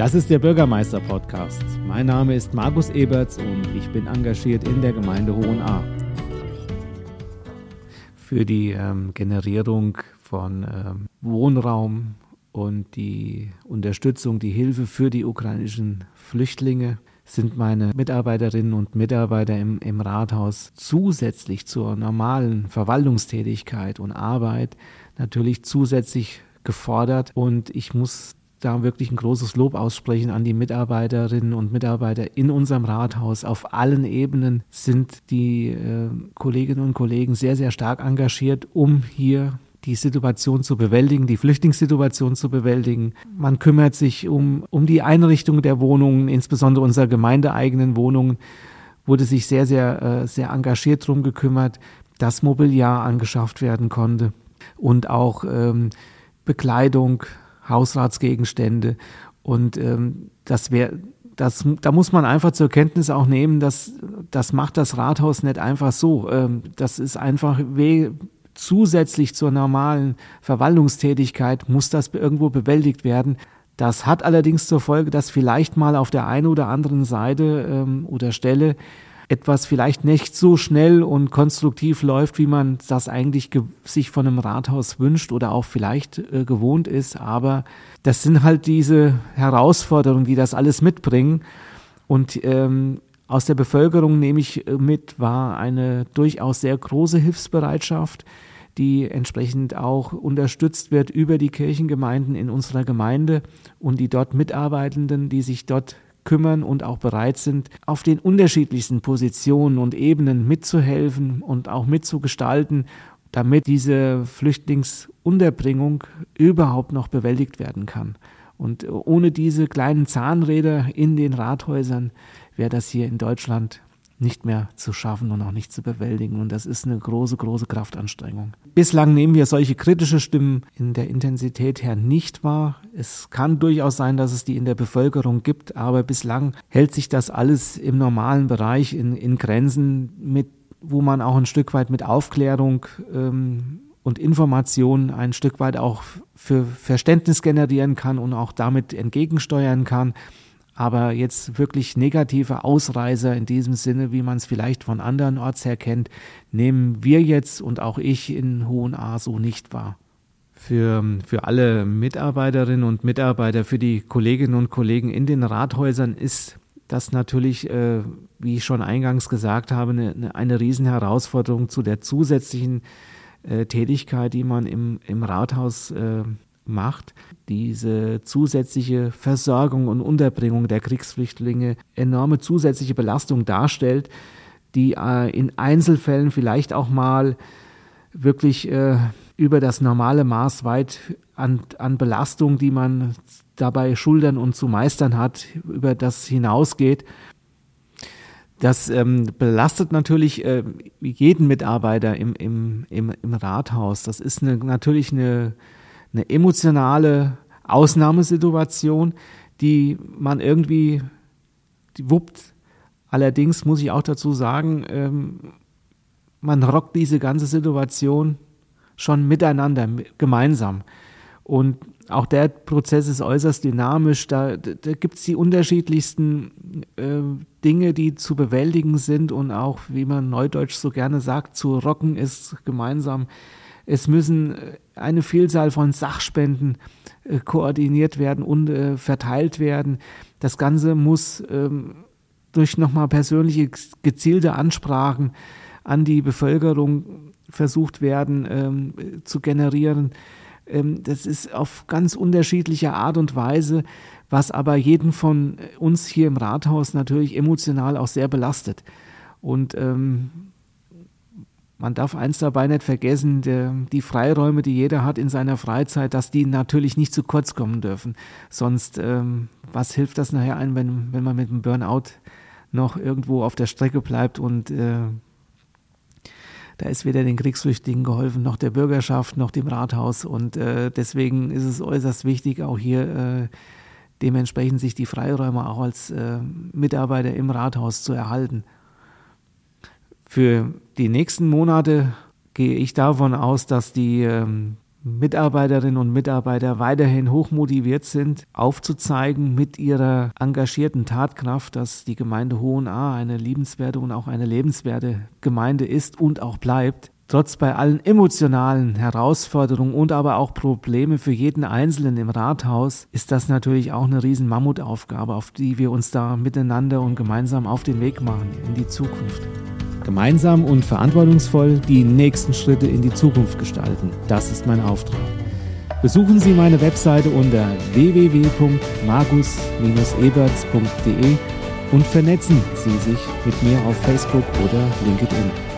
Das ist der Bürgermeister-Podcast. Mein Name ist Markus Eberts und ich bin engagiert in der Gemeinde Hohenahr. Für die ähm, Generierung von ähm, Wohnraum und die Unterstützung, die Hilfe für die ukrainischen Flüchtlinge sind meine Mitarbeiterinnen und Mitarbeiter im, im Rathaus zusätzlich zur normalen Verwaltungstätigkeit und Arbeit natürlich zusätzlich gefordert und ich muss da wirklich ein großes Lob aussprechen an die Mitarbeiterinnen und Mitarbeiter in unserem Rathaus. Auf allen Ebenen sind die äh, Kolleginnen und Kollegen sehr, sehr stark engagiert, um hier die Situation zu bewältigen, die Flüchtlingssituation zu bewältigen. Man kümmert sich um, um die Einrichtung der Wohnungen, insbesondere unserer gemeindeeigenen Wohnungen, wurde sich sehr, sehr, äh, sehr engagiert darum gekümmert, dass Mobiliar angeschafft werden konnte und auch ähm, Bekleidung, Hausratsgegenstände. Und ähm, das wäre, das, da muss man einfach zur Kenntnis auch nehmen, dass das macht das Rathaus nicht einfach so. Ähm, das ist einfach weh, zusätzlich zur normalen Verwaltungstätigkeit muss das irgendwo bewältigt werden. Das hat allerdings zur Folge, dass vielleicht mal auf der einen oder anderen Seite ähm, oder Stelle etwas vielleicht nicht so schnell und konstruktiv läuft, wie man das eigentlich sich von einem Rathaus wünscht oder auch vielleicht äh, gewohnt ist. Aber das sind halt diese Herausforderungen, die das alles mitbringen. Und ähm, aus der Bevölkerung nehme ich äh, mit, war eine durchaus sehr große Hilfsbereitschaft, die entsprechend auch unterstützt wird über die Kirchengemeinden in unserer Gemeinde und die dort Mitarbeitenden, die sich dort kümmern und auch bereit sind, auf den unterschiedlichsten Positionen und Ebenen mitzuhelfen und auch mitzugestalten, damit diese Flüchtlingsunterbringung überhaupt noch bewältigt werden kann. Und ohne diese kleinen Zahnräder in den Rathäusern wäre das hier in Deutschland nicht mehr zu schaffen und auch nicht zu bewältigen. Und das ist eine große, große Kraftanstrengung. Bislang nehmen wir solche kritische Stimmen in der Intensität her nicht wahr. Es kann durchaus sein, dass es die in der Bevölkerung gibt, aber bislang hält sich das alles im normalen Bereich in, in Grenzen, mit, wo man auch ein Stück weit mit Aufklärung ähm, und Information ein Stück weit auch für Verständnis generieren kann und auch damit entgegensteuern kann. Aber jetzt wirklich negative Ausreißer in diesem Sinne, wie man es vielleicht von anderen Orts her kennt, nehmen wir jetzt und auch ich in Hohenahr so nicht wahr. Für, für alle Mitarbeiterinnen und Mitarbeiter, für die Kolleginnen und Kollegen in den Rathäusern ist das natürlich, äh, wie ich schon eingangs gesagt habe, eine, eine Riesenherausforderung zu der zusätzlichen äh, Tätigkeit, die man im, im Rathaus äh, macht, diese zusätzliche Versorgung und Unterbringung der Kriegsflüchtlinge enorme zusätzliche Belastung darstellt, die äh, in Einzelfällen vielleicht auch mal wirklich äh, über das normale Maß weit an, an Belastung, die man dabei schultern und zu meistern hat, über das hinausgeht. Das ähm, belastet natürlich äh, jeden Mitarbeiter im, im, im, im Rathaus. Das ist eine, natürlich eine eine emotionale Ausnahmesituation, die man irgendwie die wuppt. Allerdings muss ich auch dazu sagen, ähm, man rockt diese ganze Situation schon miteinander, gemeinsam. Und auch der Prozess ist äußerst dynamisch. Da, da gibt es die unterschiedlichsten äh, Dinge, die zu bewältigen sind und auch, wie man neudeutsch so gerne sagt, zu rocken ist gemeinsam. Es müssen äh, eine Vielzahl von Sachspenden äh, koordiniert werden und äh, verteilt werden. Das Ganze muss ähm, durch nochmal persönliche gezielte Ansprachen an die Bevölkerung versucht werden ähm, zu generieren. Ähm, das ist auf ganz unterschiedliche Art und Weise, was aber jeden von uns hier im Rathaus natürlich emotional auch sehr belastet. Und ähm, man darf eins dabei nicht vergessen, der, die Freiräume, die jeder hat in seiner Freizeit, dass die natürlich nicht zu kurz kommen dürfen. Sonst, ähm, was hilft das nachher ein, wenn, wenn man mit einem Burnout noch irgendwo auf der Strecke bleibt und äh, da ist weder den Kriegsflüchtlingen geholfen, noch der Bürgerschaft, noch dem Rathaus. Und äh, deswegen ist es äußerst wichtig, auch hier äh, dementsprechend sich die Freiräume auch als äh, Mitarbeiter im Rathaus zu erhalten. Für die nächsten Monate gehe ich davon aus, dass die, ähm, Mitarbeiterinnen und Mitarbeiter weiterhin hochmotiviert sind, aufzuzeigen mit ihrer engagierten Tatkraft, dass die Gemeinde Hohenaar eine liebenswerte und auch eine lebenswerte Gemeinde ist und auch bleibt. Trotz bei allen emotionalen Herausforderungen und aber auch Probleme für jeden Einzelnen im Rathaus ist das natürlich auch eine riesen Mammutaufgabe, auf die wir uns da miteinander und gemeinsam auf den Weg machen in die Zukunft. Gemeinsam und verantwortungsvoll die nächsten Schritte in die Zukunft gestalten. Das ist mein Auftrag. Besuchen Sie meine Webseite unter www.magus-eberts.de und vernetzen Sie sich mit mir auf Facebook oder LinkedIn.